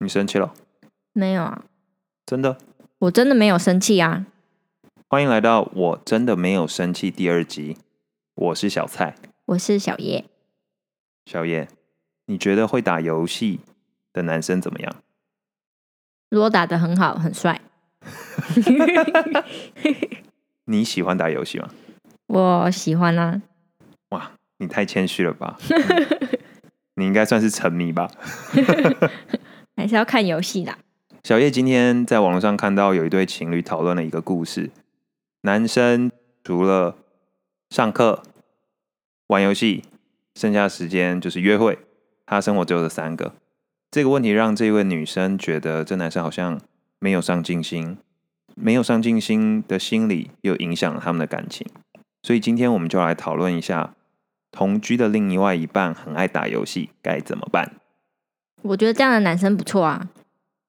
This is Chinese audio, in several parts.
你生气了？没有啊，真的？我真的没有生气啊。欢迎来到我真的没有生气第二集。我是小蔡，我是小叶。小叶，你觉得会打游戏的男生怎么样？如果打的很好，很帅。你喜欢打游戏吗？我喜欢啊。哇，你太谦虚了吧？你应该算是沉迷吧？还是要看游戏啦。小叶今天在网络上看到有一对情侣讨论了一个故事，男生除了上课、玩游戏，剩下时间就是约会。他生活只有这三个。这个问题让这位女生觉得这男生好像没有上进心，没有上进心的心理又影响了他们的感情。所以今天我们就来讨论一下，同居的另外一半很爱打游戏，该怎么办？我觉得这样的男生不错啊。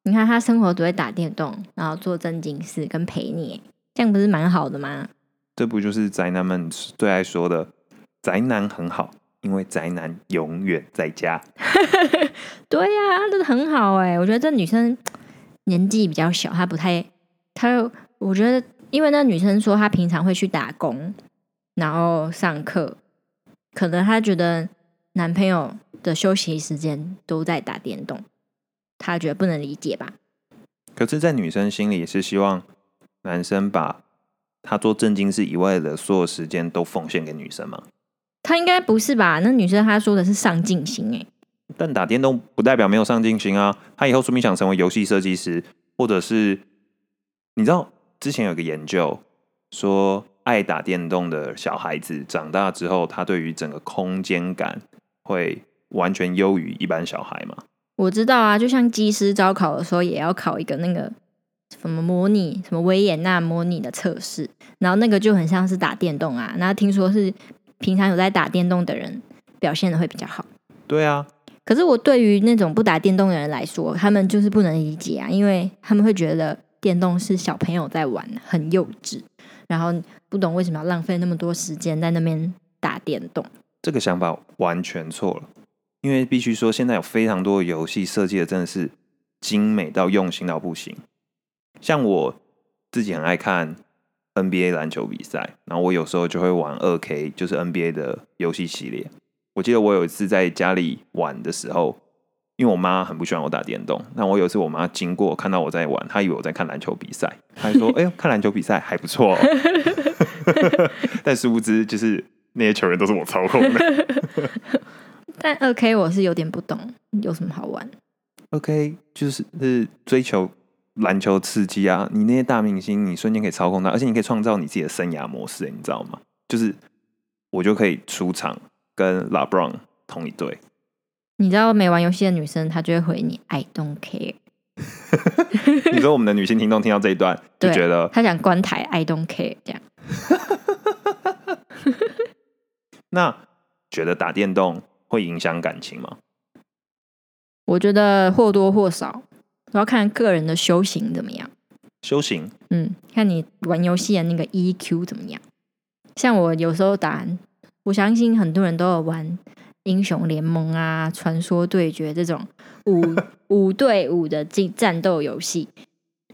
你看他生活都会打电动，然后做正经事跟陪你，这样不是蛮好的吗？这不就是宅男们最爱说的“宅男很好”？因为宅男永远在家。对呀，这很好哎。我觉得这女生年纪比较小，她不太，她我觉得，因为那女生说她平常会去打工，然后上课，可能她觉得男朋友的休息时间都在打电动，他觉得不能理解吧？可是，在女生心里是希望男生把他做正经事以外的所有时间都奉献给女生吗？他应该不是吧？那女生她说的是上进心哎，但打电动不代表没有上进心啊。他以后说明想成为游戏设计师，或者是你知道之前有个研究说，爱打电动的小孩子长大之后，他对于整个空间感会完全优于一般小孩吗？我知道啊，就像技师招考的时候也要考一个那个什么模拟什么维也纳模拟的测试，然后那个就很像是打电动啊。那听说是。平常有在打电动的人表现的会比较好。对啊，可是我对于那种不打电动的人来说，他们就是不能理解啊，因为他们会觉得电动是小朋友在玩，很幼稚，然后不懂为什么要浪费那么多时间在那边打电动。这个想法完全错了，因为必须说，现在有非常多的游戏设计的真的是精美到用心到不行。像我自己很爱看。NBA 篮球比赛，然后我有时候就会玩二 K，就是 NBA 的游戏系列。我记得我有一次在家里玩的时候，因为我妈很不喜欢我打电动，那我有一次我妈经过看到我在玩，她以为我在看篮球比赛，她说：“ 哎呦，看篮球比赛还不错。”但殊不知，就是那些球员都是我操控的。但二 K 我是有点不懂，有什么好玩？二 K 就是是追求。篮球刺激啊！你那些大明星，你瞬间可以操控他，而且你可以创造你自己的生涯模式，你知道吗？就是我就可以出场跟 LeBron 同一队。你知道没玩游戏的女生，她就会回你 “I don't care”。你说我们的女性听众听到这一段，就觉得她想关台 “I don't care” 这样。那觉得打电动会影响感情吗？我觉得或多或少。我要看个人的修行怎么样。修行，嗯，看你玩游戏的那个 EQ 怎么样。像我有时候打，我相信很多人都有玩英雄联盟啊、传说对决这种五五对五的竞战斗游戏。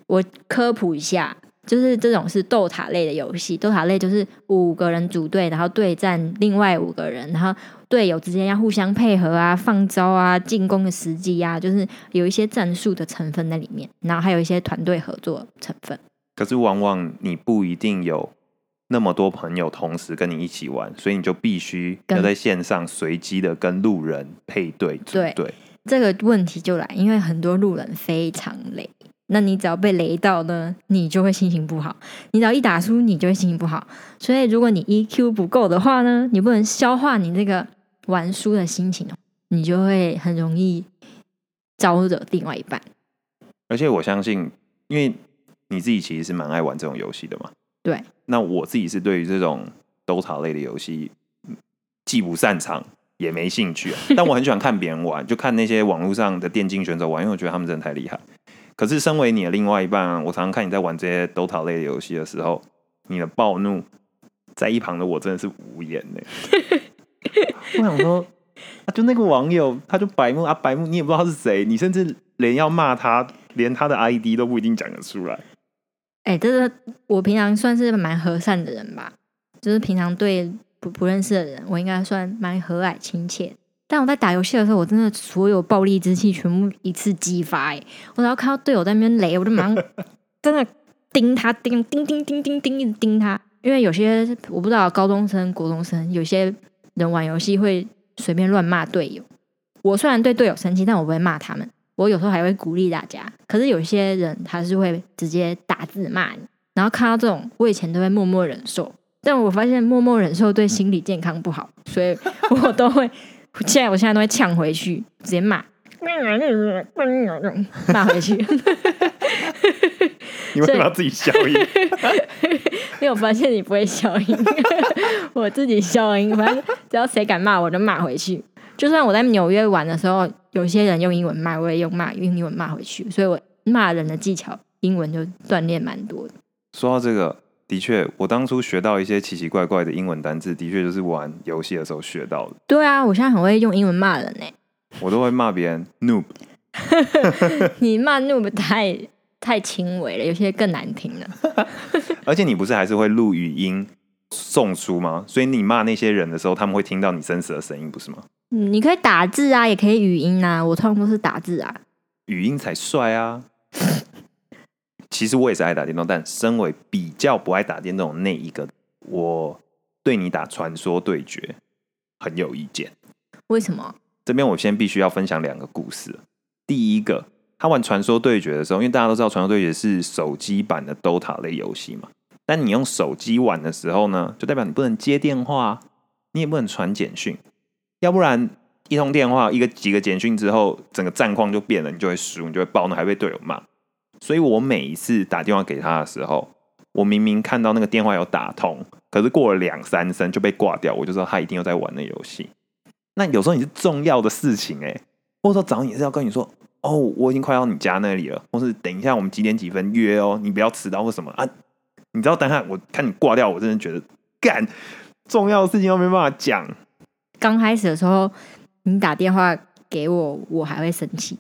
我科普一下。就是这种是斗塔类的游戏，斗塔类就是五个人组队，然后对战另外五个人，然后队友之间要互相配合啊、放招啊、进攻的时机啊，就是有一些战术的成分在里面，然后还有一些团队合作成分。可是往往你不一定有那么多朋友同时跟你一起玩，所以你就必须要在线上随机的跟路人配对组队。这个问题就来，因为很多路人非常累。那你只要被雷到呢，你就会心情不好。你只要一打输，你就会心情不好。所以，如果你 EQ 不够的话呢，你不能消化你这个玩输的心情，你就会很容易招惹另外一半。而且，我相信，因为你自己其实是蛮爱玩这种游戏的嘛。对。那我自己是对于这种 DOTA 类的游戏，既不擅长也没兴趣。但我很喜欢看别人玩，就看那些网络上的电竞选手玩，因为我觉得他们真的太厉害。可是，身为你的另外一半，我常常看你在玩这些 DOTA 类的游戏的时候，你的暴怒，在一旁的我真的是无言呢。我想说，啊，就那个网友，他就白目啊，白目，你也不知道他是谁，你甚至连要骂他，连他的 ID 都不一定讲得出来。哎、这个我平常算是蛮和善的人吧，就是平常对不不认识的人，我应该算蛮和蔼亲切。但我在打游戏的时候，我真的所有暴力之气全部一次激发、哎，我只要看到队友在那边雷，我就马上 真的盯他，盯盯盯盯盯盯，一直盯他。因为有些我不知道高中生、国中生，有些人玩游戏会随便乱骂队友。我虽然对队友生气，但我不会骂他们。我有时候还会鼓励大家。可是有些人他是会直接打字骂你，然后看到这种，我以前都会默默忍受，但我发现默默忍受对心理健康不好，所以 我都会，现在我现在都会呛回去，直接骂，骂回去。你为什么要自己消音？因为我发现你不会消音，我自己消音。反正只要谁敢骂我，就骂回去。就算我在纽约玩的时候，有些人用英文骂，我也用骂用英文骂回去。所以我骂人的技巧，英文就锻炼蛮多的。说到这个，的确，我当初学到一些奇奇怪怪的英文单字，的确就是玩游戏的时候学到的。对啊，我现在很会用英文骂人呢、我都会骂别人 noob，你骂 noob 太太轻微了，有些更难听了。而且你不是还是会录语音送出吗？所以你骂那些人的时候，他们会听到你真实的声音，不是吗？嗯你可以打字啊，也可以语音啊。我通常都是打字啊。语音才帅啊！其实我也是爱打电动，但身为比较不爱打电动的那一个，我对你打传说对决很有意见。为什么？这边我先必须要分享两个故事。第一个，他玩传说对决的时候，因为大家都知道传说对决是手机版的 DOTA 类游戏嘛，但你用手机玩的时候呢，就代表你不能接电话，你也不能传简讯，要不然一通电话一个几个简讯之后，整个战况就变了，你就会输，你就会爆，那还被队友骂。所以我每一次打电话给他的时候，我明明看到那个电话有打通，可是过了两三声就被挂掉，我就知道他一定又在玩那游戏。那有时候你是重要的事情哎、或者说早上也是要跟你说，哦，我已经快到你家那里了，或是等一下我们几点几分约哦，你不要迟到或什么啊。你知道当下我看你挂掉，我真的觉得干重要的事情都没办法讲。刚开始的时候，你打电话给我，我还会生气，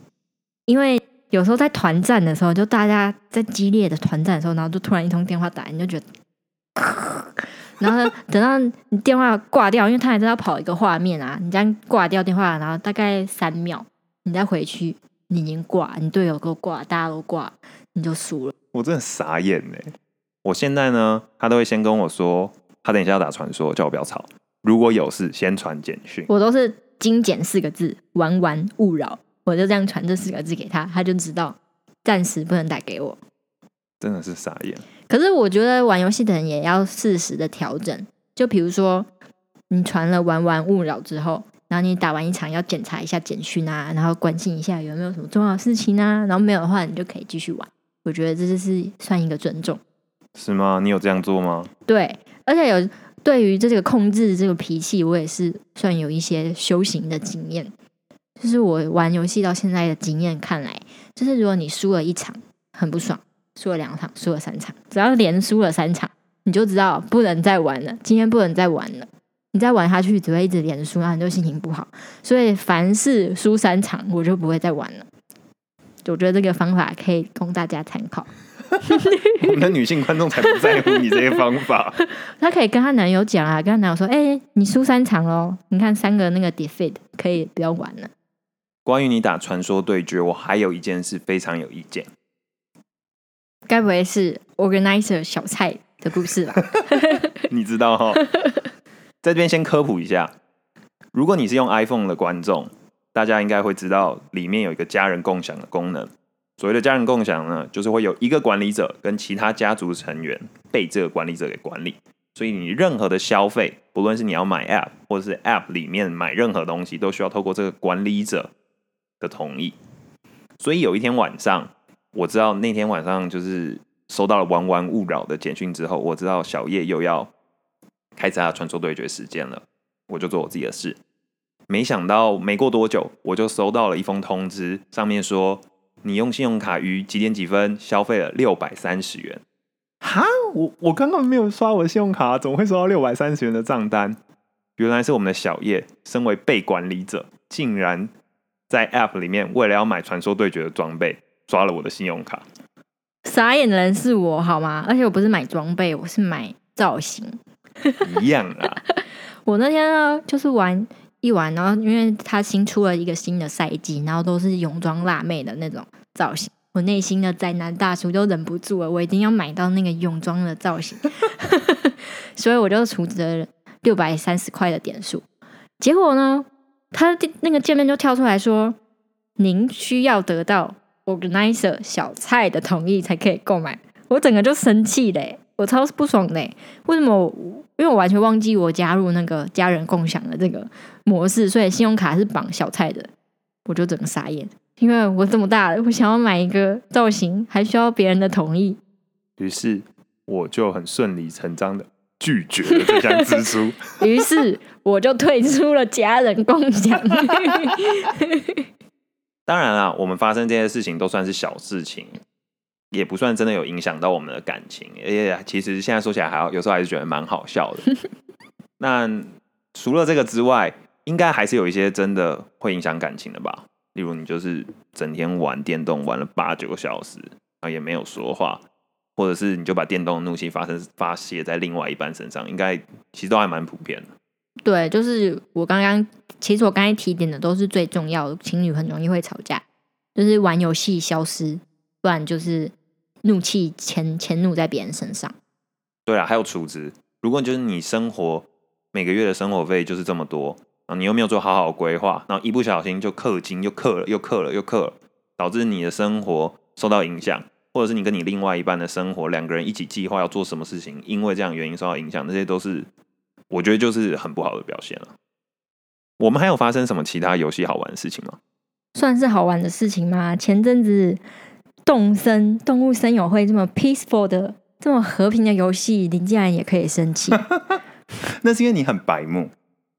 因为有时候在团战的时候，就大家在激烈的团战的时候，然后就突然一通电话打来，你就觉得，然后等到你电话挂掉，因为他还在要跑一个画面啊，你这样挂掉电话，然后大概三秒，你再回去，你已经挂，你队友给我挂，大家都挂，你就输了。我真的傻眼呢。我现在呢，他都会先跟我说，他等一下要打传说，叫我不要吵。如果有事，先传简讯。我都是精简四个字，玩玩勿扰，我就这样传这四个字给他，他就知道暂时不能打给我。真的是傻眼。可是我觉得玩游戏的人也要适时的调整，就比如说你传了玩玩勿扰之后，然后你打完一场要检查一下简讯啊，然后关心一下有没有什么重要的事情啊，然后没有的话，你就可以继续玩。我觉得这就是算一个尊重。是吗？你有这样做吗？对，而且有对于这个控制这个脾气，我也是算有一些修行的经验。就是我玩游戏到现在的经验看来，就是如果你输了一场很不爽，输了两场，输了三场，只要连输了三场，你就知道不能再玩了，今天不能再玩了。你再玩下去，只会一直连输，然后你就心情不好。所以凡是输三场，我就不会再玩了。我觉得这个方法可以供大家参考。我们的女性观众才不在乎你这些方法。她可以跟她男友讲啊，跟她男友说：“哎、你输三场喽，你看三个那个 defeat 可以不要玩了。关于你打传说对决，我还有一件事非常有意见。该不会是 organizer 小蔡的故事吧？你知道哈，在这边先科普一下，如果你是用 iPhone 的观众，大家应该会知道里面有一个家人共享的功能。所谓的家人共享呢，就是会有一个管理者跟其他家族成员被这个管理者给管理。所以你任何的消费，不论是你要买 App 或者是 App 里面买任何东西，都需要透过这个管理者的同意。所以有一天晚上，我知道那天晚上就是收到了玩玩勿扰的简讯之后，我知道小叶又要开始他的传说对决时间了，我就做我自己的事。没想到没过多久，我就收到了一封通知，上面说你用信用卡于几点几分消费了六百三十元。哈，我我刚刚没有刷我的信用卡，怎么会收到六百三十元的账单？原来是我们的小叶，身为被管理者，竟然在 App 里面为了要买传说对决的装备，刷了我的信用卡。傻眼的人是我好吗？而且我不是买装备，我是买造型。一样啊，我那天呢，就是玩一玩，然后因为他新出了一个新的赛季，然后都是泳装辣妹的那种造型，我内心的宅男大叔都忍不住了，我一定要买到那个泳装的造型，所以我就储值了六百三十块的点数。结果呢，他那个界面就跳出来说，您需要得到 organizer 小蔡的同意才可以购买。我整个就生气嘞，我超不爽嘞！为什么？因为我完全忘记我加入那个家人共享的这个模式，所以信用卡是绑小蔡的，我就整个傻眼。因为我这么大了，我想要买一个造型，还需要别人的同意。于是我就很顺理成章的拒绝了这项支出。于是我就退出了家人共享。当然啦，我们发生这些事情都算是小事情。也不算真的有影响到我们的感情，而且其实现在说起来还有时候还是觉得蛮好笑的。那除了这个之外，应该还是有一些真的会影响感情的吧？例如你就是整天玩电动玩了八九个小时，然后也没有说话，或者是你就把电动怒气发生发泄在另外一半身上，应该其实都还蛮普遍的。对，就是我刚刚其实我刚才提点的都是最重要的，情侣很容易会吵架，就是玩游戏消失，不然就是。怒气迁迁怒在别人身上，对啊，还有储值。如果就是你生活每个月的生活费就是这么多啊，你又没有做好好规划，然后一不小心就氪金，又氪了，又氪了，又氪了，导致你的生活受到影响，或者是你跟你另外一半的生活两个人一起计划要做什么事情，因为这样原因受到影响，这些都是我觉得就是很不好的表现了。我们还有发生什么其他游戏好玩的事情吗？算是好玩的事情吗？前阵子。动森动物森友会这么 peaceful 的这么和平的游戏，你竟然也可以生气？那是因为你很白目。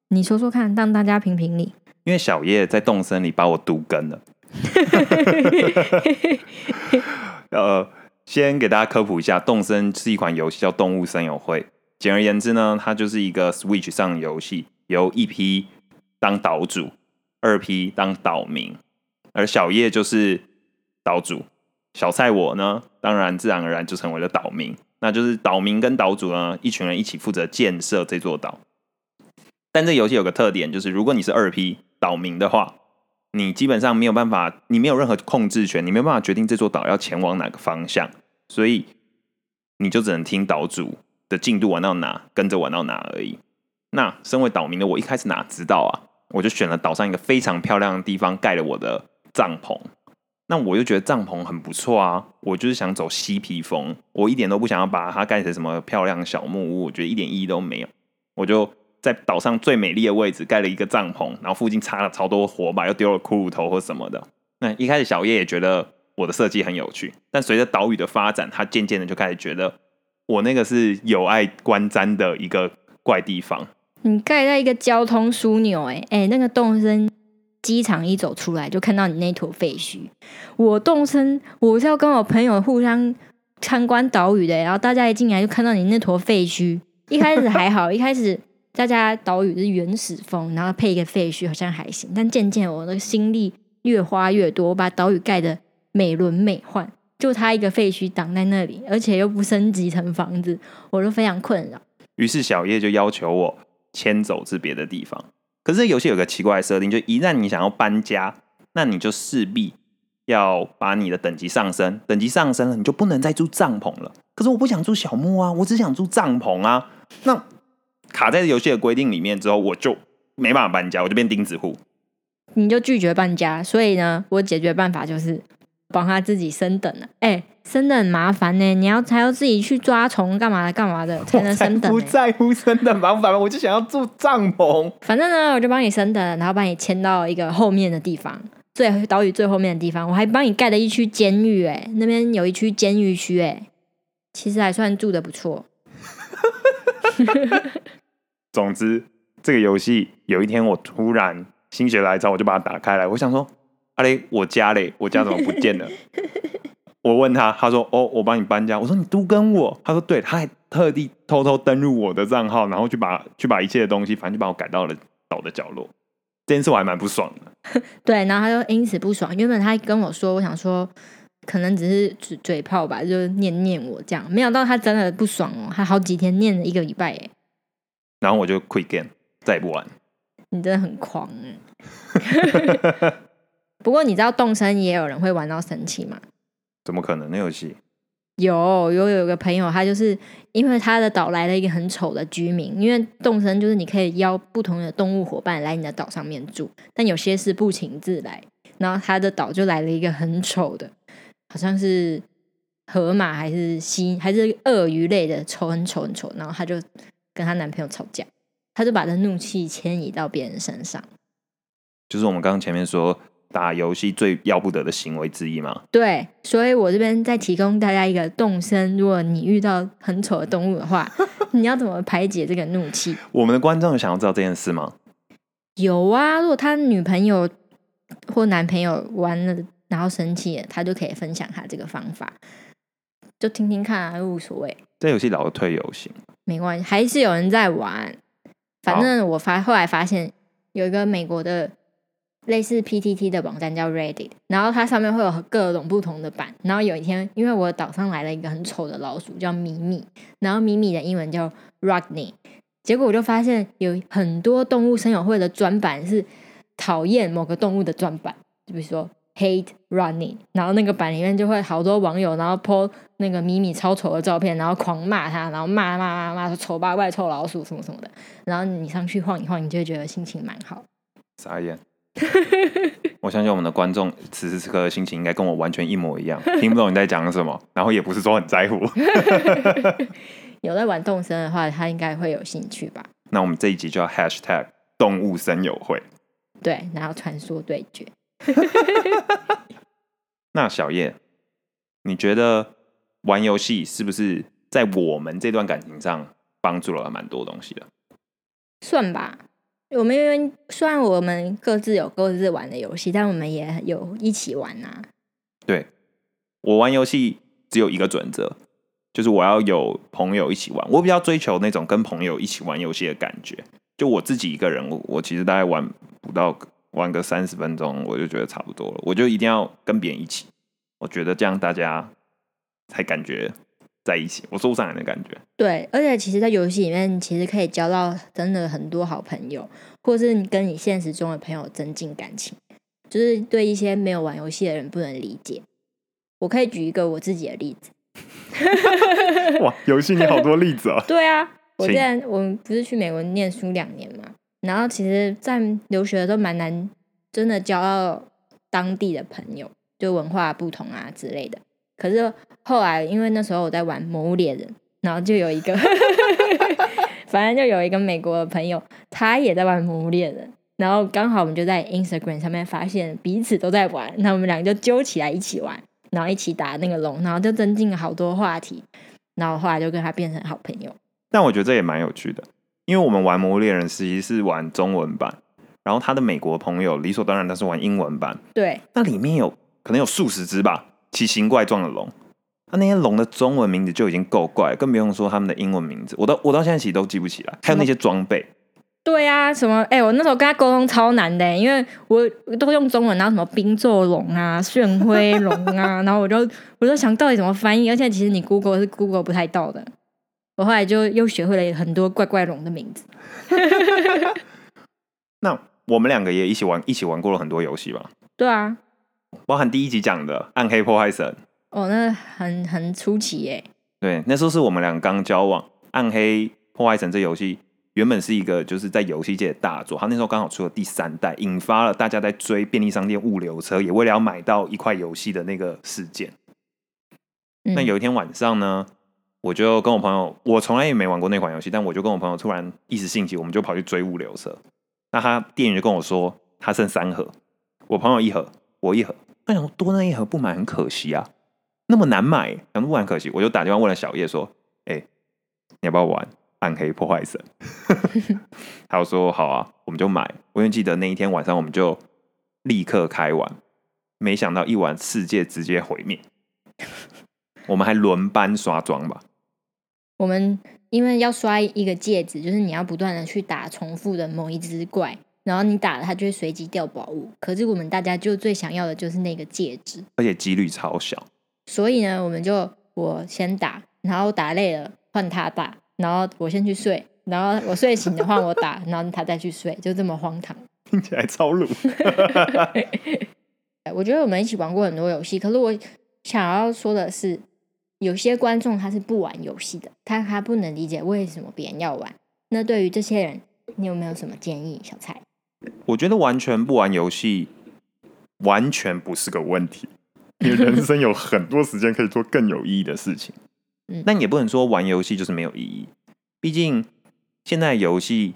你说说看，让大家评评理。因为小叶在动森里把我毒根了。呃，先给大家科普一下，动森是一款游戏，叫动物森友会。简而言之呢，它就是一个 Switch 上游戏，由一批当岛主，二批当岛民，而小叶就是岛主。小蔡我呢，当然自然而然就成为了岛民，那就是岛民跟岛主呢，一群人一起负责建设这座岛。但这游戏有个特点，就是如果你是二批岛民的话，你基本上没有办法，你没有任何控制权，你没有办法决定这座岛要前往哪个方向，所以你就只能听岛主的进度玩到哪，跟着玩到哪而已。那身为岛民的我，一开始哪知道啊？我就选了岛上一个非常漂亮的地方，盖了我的帐篷。那我就觉得帐篷很不错啊，我就是想走嬉皮风，我一点都不想要把它盖成什么漂亮小木屋，我觉得一点意义都没有。我就在岛上最美丽的位置盖了一个帐篷，然后附近插了超多火把，又丢了骷髅头或什么的。那一开始小叶也觉得我的设计很有趣，但随着岛屿的发展，他渐渐的就开始觉得我那个是有碍观瞻的一个怪地方。你盖在一个交通枢纽，哎哎，那个动身。机场一走出来就看到你那坨废墟，我动身我是要跟我朋友互相参观岛屿的，然后大家一进来就看到你那坨废墟。一开始还好，一开始大家岛屿是原始风，然后配一个废墟好像还行，但渐渐我的心力越花越多，我把岛屿盖的美轮美奂，就他一个废墟挡在那里，而且又不升级成房子，我就非常困扰。于是小叶就要求我迁走至别的地方。可是游戏有个奇怪的设定，就一旦你想要搬家，那你就势必要把你的等级上升，等级上升了，你就不能再住帐篷了。可是我不想住小木啊，我只想住帐篷啊。那卡在游戏的规定里面之后，我就没办法搬家，我就变钉子户。你就拒绝搬家，所以呢，我解决办法就是帮他自己升等了。哎。升等很麻烦呢，你要还要自己去抓虫干嘛的干嘛的才能升等。不在乎升等麻烦，我就想要住帐篷。反正呢，我就帮你升等，然后把你迁到一个后面的地方，最岛屿最后面的地方。我还帮你盖了一区监狱，哎，那边有一区监狱区，哎，其实还算住的不错。总之，这个游戏有一天我突然心血来潮，我就把它打开来，我想说，阿雷，我家嘞，我家怎么不见了？我问他，他说：“哦，我帮你搬家。”我说：“你都跟我。”他说：“对。”他还特地偷偷登入我的账号，然后去把去把一切的东西，反正就把我改到了岛的角落。这件事我还蛮不爽的。对，然后他就因此不爽。原本他跟我说，我想说可能只是嘴嘴炮吧，就念念我这样，没想到他真的不爽哦，他好几天念了一个礼拜哎。然后我就 quit game，再也不玩。你真的很狂哎！不过你知道动身也有人会玩到生气吗？怎么可能？那游戏有有有个朋友，他就是因为他的岛来了一个很丑的居民，因为动身就是你可以邀不同的动物伙伴来你的岛上面住，但有些是不请自来，然后他的岛就来了一个很丑的，好像是河马还是蜥还是鳄鱼类的丑很丑很丑，然后他就跟她男朋友吵架，她就把这怒气迁移到别人身上。就是我们刚刚前面说打游戏最要不得的行为之一嘛。对，所以我这边再提供大家一个动身，如果你遇到很丑的动物的话，你要怎么排解这个怒气？我们的观众想要知道这件事吗？有啊，如果他女朋友或男朋友玩了然后生气了，他就可以分享他这个方法，就听听看啊，无所谓。这游戏老退游行，没关系，还是有人在玩。反正我发后来发现有一个美国的。类似 PTT 的网站叫 Reddit，然后它上面会有各种不同的版。然后有一天，因为我岛上来了一个很丑的老鼠，叫米米，然后米米的英文叫 Rodney。结果我就发现有很多动物生友会的专版是讨厌某个动物的专版，就比如说 Hate running，然后那个版里面就会好多网友，然后 po 那个米米超丑的照片，然后狂骂他，然后骂骂骂骂说丑八怪、臭老鼠什么什么的。然后你上去晃一晃，你就会觉得心情蛮好。傻眼。我相信我们的观众此时此刻的心情应该跟我完全一模一样，听不懂你在讲什么，然后也不是说很在乎。有在玩动森的话，他应该会有兴趣吧？那我们这一集就要 #hashtag 动物森友会，对，然后传说对决。那小叶，你觉得玩游戏是不是在我们这段感情上帮助了蛮多东西的？算吧。我们因为虽然我们各自有各自玩的游戏，但我们也有一起玩啊。对，我玩游戏只有一个准则，就是我要有朋友一起玩。我比较追求那种跟朋友一起玩游戏的感觉。就我自己一个人，我我其实大概玩不到玩个三十分钟，我就觉得差不多了。我就一定要跟别人一起，我觉得这样大家才感觉。在一起，我说不上来的感觉。对，而且其实，在游戏里面，其实可以交到真的很多好朋友，或是跟你现实中的朋友增进感情。就是对一些没有玩游戏的人不能理解。我可以举一个我自己的例子。哇，游戏你好多例子啊！对啊，我之前我们不是去美国念书两年嘛，然后其实，在留学的时候蛮难，真的交到当地的朋友，就文化不同啊之类的。可是后来，因为那时候我在玩《魔物猎人》，然后就有一个，反正就有一个美国的朋友，他也在玩《魔物猎人》，然后刚好我们就在 Instagram 上面发现彼此都在玩，那我们两个就揪起来一起玩，然后一起打那个龙，然后就增进了好多话题，然后后来就跟他变成好朋友。但我觉得这也蛮有趣的，因为我们玩《魔物猎人》实际是玩中文版，然后他的美国朋友理所当然都是玩英文版，对，那里面有可能有数十只吧。奇形怪状的龙，那那些龙的中文名字就已经够怪，更不用说他们的英文名字，我到我到现在其实都记不起来。还有那些装备，对啊，什么？哎，我那时候跟他沟通超难的，因为我都用中文，然后什么冰咒龙啊、炫辉龙啊，然后我就我就想到底怎么翻译，而且其实你 Google 是 Google 不太到的。我后来就又学会了很多怪怪龙的名字。那我们两个也一起玩，一起玩过了很多游戏吧？对啊。包含第一集讲的《暗黑破坏神》哦，那很很出奇耶。对，那时候是我们俩刚交往，《暗黑破坏神》这游戏原本是一个就是在游戏界的大作，它那时候刚好出了第三代，引发了大家在追便利商店物流车，也为了要买到一块游戏的那个事件。那有一天晚上呢，我就跟我朋友，我从来也没玩过那款游戏，但我就跟我朋友突然一时兴起，我们就跑去追物流车。那他店员就跟我说，他剩三盒，我朋友一盒。我一盒，那想多那一盒不买很可惜啊，那么难买，想不玩可惜，我就打电话问了小叶说：“哎，你要不要玩暗黑破坏神？” 他说：“好啊，我们就买。”我永记得那一天晚上，我们就立刻开玩，没想到一玩世界直接毁灭，我们还轮班刷装吧。我们因为要刷一个戒指，就是你要不断的去打重复的某一只怪，然后你打了它就会随机掉宝物。可是我们大家就最想要的就是那个戒指，而且几率超小。所以呢，我们就我先打，然后打累了换他打，然后我先去睡，然后我睡醒的话我打，然后他再去睡，就这么荒唐。听起来超鲁。我觉得我们一起玩过很多游戏，可是我想要说的是，有些观众他是不玩游戏的，他他不能理解为什么别人要玩。那对于这些人，你有没有什么建议？小蔡，我觉得完全不玩游戏，完全不是个问题。你人生有很多时间可以做更有意义的事情。嗯但也不能说玩游戏就是没有意义，毕竟现在游戏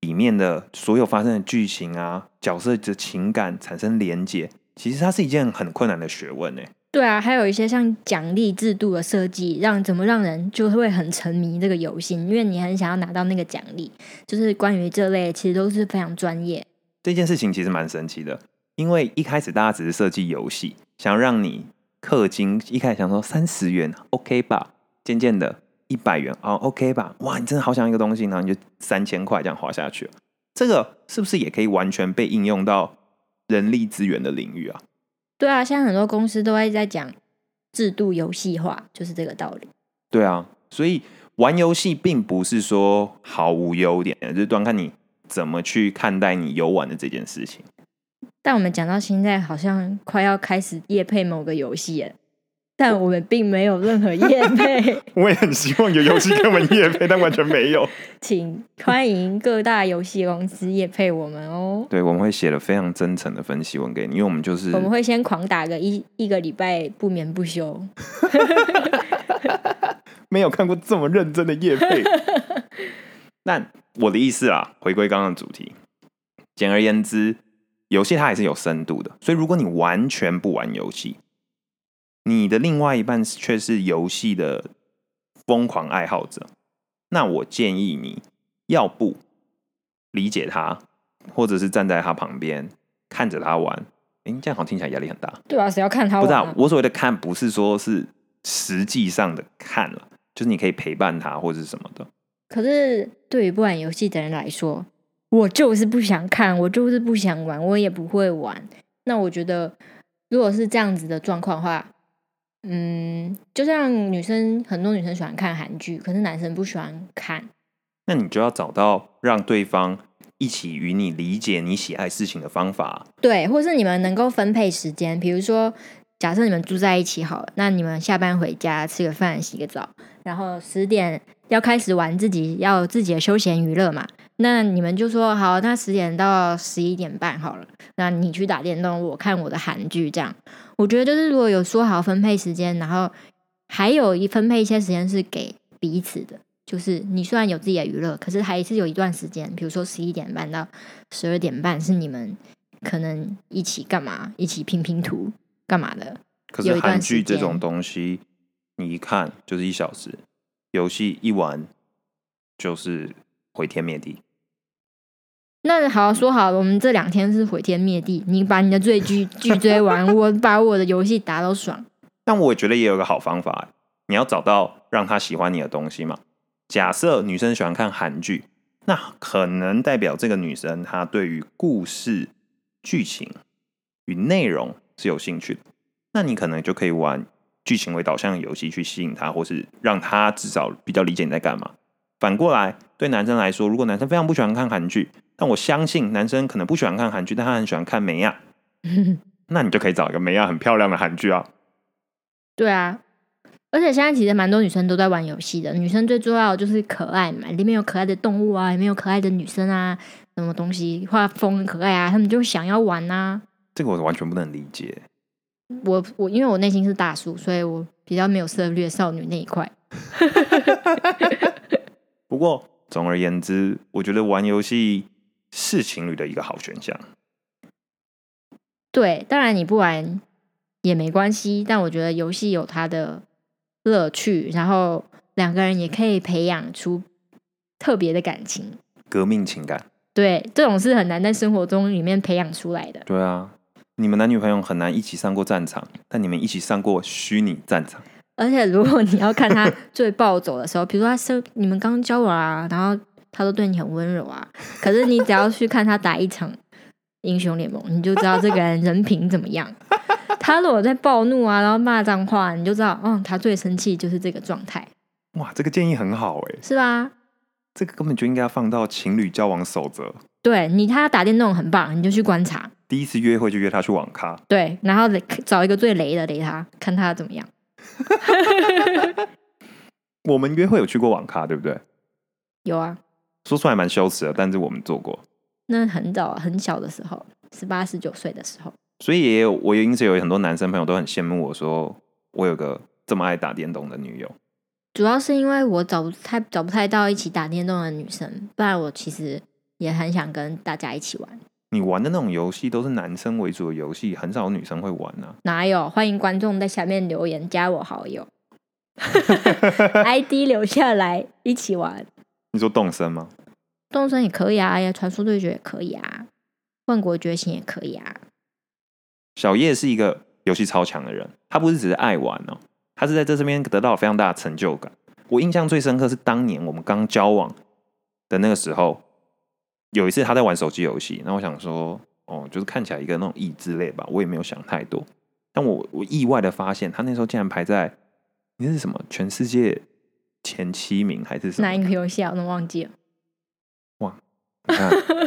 里面的所有发生的剧情啊、角色的情感产生连结，其实它是一件很困难的学问呢。对啊，还有一些像奖励制度的设计，让怎么让人就会很沉迷这个游戏，因为你很想要拿到那个奖励。就是关于这类，其实都是非常专业。这件事情其实蛮神奇的，因为一开始大家只是设计游戏，想要让你氪金，一开始想说三十元 OK 吧，渐渐的一百元哦 OK 吧，哇，你真的好想一个东西，然后你就三千块这样花下去。这个是不是也可以完全被应用到人力资源的领域啊？对啊，现在很多公司都会在讲制度游戏化，就是这个道理。对啊，所以玩游戏并不是说毫无优点，就是端看你怎么去看待你游玩的这件事情。但我们讲到现在，好像快要开始夜配某个游戏了，但我们并没有任何夜配，我也很希望有游戏给我们业配，但完全没有。请欢迎各大游戏公司夜配我们哦。对，我们会写了非常真诚的分析文给你，因为我们就是我们会先狂打个一一个礼拜不眠不休。没有看过这么认真的业配。那我的意思啊，回归刚刚的主题，简而言之，游戏它还是有深度的。所以如果你完全不玩游戏，你的另外一半却是游戏的疯狂爱好者，那我建议你要不理解他，或者是站在他旁边看着他玩。哎，这样好像听起来压力很大。对啊，谁要看他不是、玩、啊，我所谓的看，不是说是实际上的看了，就是你可以陪伴他或者是什么的。可是对于不玩游戏的人来说，我就是不想看，我就是不想玩，我也不会玩。那我觉得，如果是这样子的状况的话，嗯，就像女生很多女生喜欢看韩剧，可是男生不喜欢看。那你就要找到让对方一起与你理解你喜爱事情的方法。对，或是你们能够分配时间，比如说，假设你们住在一起好了，那你们下班回家吃个饭、洗个澡，然后十点要开始玩自己要自己的休闲娱乐嘛。那你们就说好，那十点到十一点半好了，那你去打电动，我看我的韩剧，这样。我觉得就是如果有说好分配时间，然后还有一分配一些时间是给彼此的，就是你虽然有自己的娱乐，可是还是有一段时间，比如说十一点半到十二点半是你们可能一起干嘛，一起拼拼图干嘛的。可是韩剧这种东西，你一看就是一小时，游戏一玩就是毁天灭地。那好说好，我们这两天是毁天灭地，你把你的追剧剧追完，我把我的游戏打到爽。但我觉得也有个好方法，你要找到让他喜欢你的东西嘛。假设女生喜欢看韩剧，那可能代表这个女生她对于故事、剧情与内容是有兴趣的。那你可能就可以玩剧情为导向的游戏去吸引她，或是让她至少比较理解你在干嘛。反过来，对男生来说，如果男生非常不喜欢看韩剧，但我相信男生可能不喜欢看韩剧，但他很喜欢看美亚，那你就可以找一个美亚很漂亮的韩剧啊。对啊，而且现在其实蛮多女生都在玩游戏的。女生最重要的就是可爱嘛，里面有可爱的动物啊，里面有可爱的女生啊，什么东西画风很可爱啊，他们就想要玩啊。这个我完全不能理解。我我因为我内心是大叔，所以我比较没有涉猎少女那一块。不过总而言之，我觉得玩游戏是情侣的一个好选项。对，当然你不玩也没关系，但我觉得游戏有它的乐趣，然后两个人也可以培养出特别的感情。革命情感，对，这种是很难在生活中里面培养出来的。对啊，你们男女朋友很难一起上过战场，但你们一起上过虚拟战场。而且如果你要看他最暴走的时候，比如说他生你们刚交往啊，然后他都对你很温柔啊，可是你只要去看他打一场英雄联盟，你就知道这个人人品怎么样。他如果在暴怒啊，然后骂脏话，你就知道，嗯，他最生气就是这个状态，哇，这个建议很好哎，是吧？这个根本就应该放到情侣交往守则。对你，他打电动很棒，你就去观察。第一次约会就约他去网咖，对，然后找一个最雷的雷他，看他怎么样。我们约会有去过网咖，对不对？有啊，说出来蛮羞耻的，但是我们做过。那很早很小的时候，十八十九岁的时候。所以也有，我因此有很多男生朋友都很羡慕我说，我有个这么爱打电动的女友。主要是因为我找不太找不太到一起打电动的女生，不然我其实也很想跟大家一起玩。你玩的那种游戏都是男生为主的游戏，很少女生会玩啊。哪有？欢迎观众在下面留言加我好友，ID 留下来一起玩。你说动身吗？动身也可以啊，呀，传说对决也可以啊，万国觉醒也可以啊。小叶是一个游戏超强的人，他不是只是爱玩哦，他是在这这边得到非常大的成就感。我印象最深刻是当年我们刚交往的那个时候。有一次他在玩手机游戏，那我想说，哦，就是看起来一个那种益智类吧，我也没有想太多。但我我意外的发现，他那时候竟然排在那是什么全世界前七名还是什么？哪一个游戏啊？我都忘记了。哇，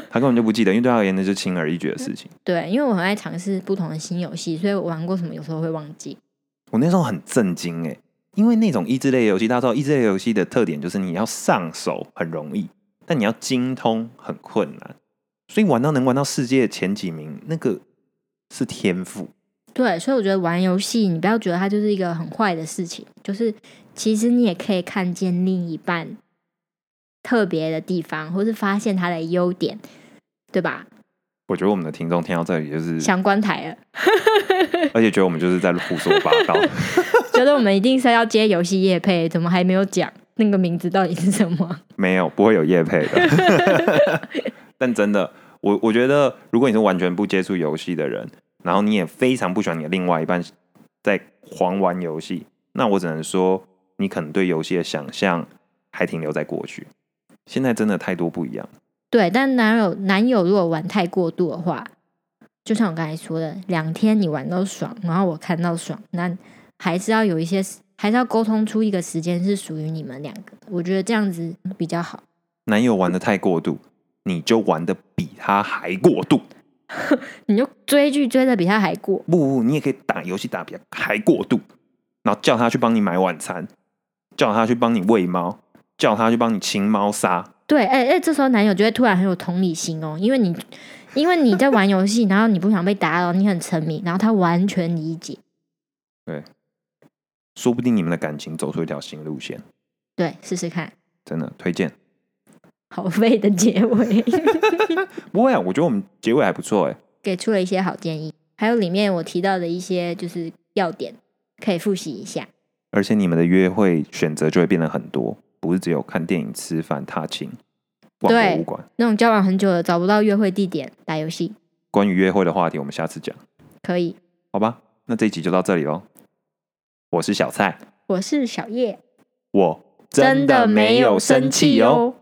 他根本就不记得，因为对他而言那是轻而易举的事情。对，因为我很爱尝试不同的新游戏，所以我玩过什么有时候会忘记。我那时候很震惊哎，因为那种益智类游戏，大家知道益智类游戏的特点就是你要上手很容易。但你要精通很困难，所以玩到能玩到世界前几名，那个是天赋。对，所以我觉得玩游戏，你不要觉得它就是一个很坏的事情，就是其实你也可以看见另一半特别的地方，或是发现他的优点，对吧？我觉得我们的听众听到这里就是想关台了，而且觉得我们就是在胡说八道，觉得我们一定是要接游戏业配，怎么还没有讲？那个名字到底是什么？没有，不会有叶配的。但真的，我我觉得，如果你是完全不接触游戏的人，然后你也非常不喜欢你的另外一半在狂玩游戏，那我只能说，你可能对游戏的想象还停留在过去。现在真的太多不一样。对，但男友男友如果玩太过度的话，就像我刚才说的，两天你玩到爽，然后我看到爽，那还是要有一些。还是要沟通出一个时间是属于你们两个，我觉得这样子比较好。男友玩的太过度，你就玩的比他还过度，你就追剧追的比他还过。不不，你也可以打游戏打比他还过度，然后叫他去帮你买晚餐，叫他去帮你喂猫，叫他去帮你清猫砂。对，哎哎，这时候男友就会突然很有同理心哦，因为你 因为你在玩游戏，然后你不想被打扰，你很沉迷，然后他完全理解。对。说不定你们的感情走出一条新路线，对，试试看，真的推荐。好废的结尾，不会啊，我觉得我们结尾还不错哎，给出了一些好建议，还有里面我提到的一些就是要点，可以复习一下。而且你们的约会选择就会变得很多，不是只有看电影、吃饭、踏青、逛博物馆那种交往很久了找不到约会地点，打游戏。关于约会的话题，我们下次讲。可以，好吧，那这一集就到这里喽。我是小蔡，我是小叶，我真的没有生气哦。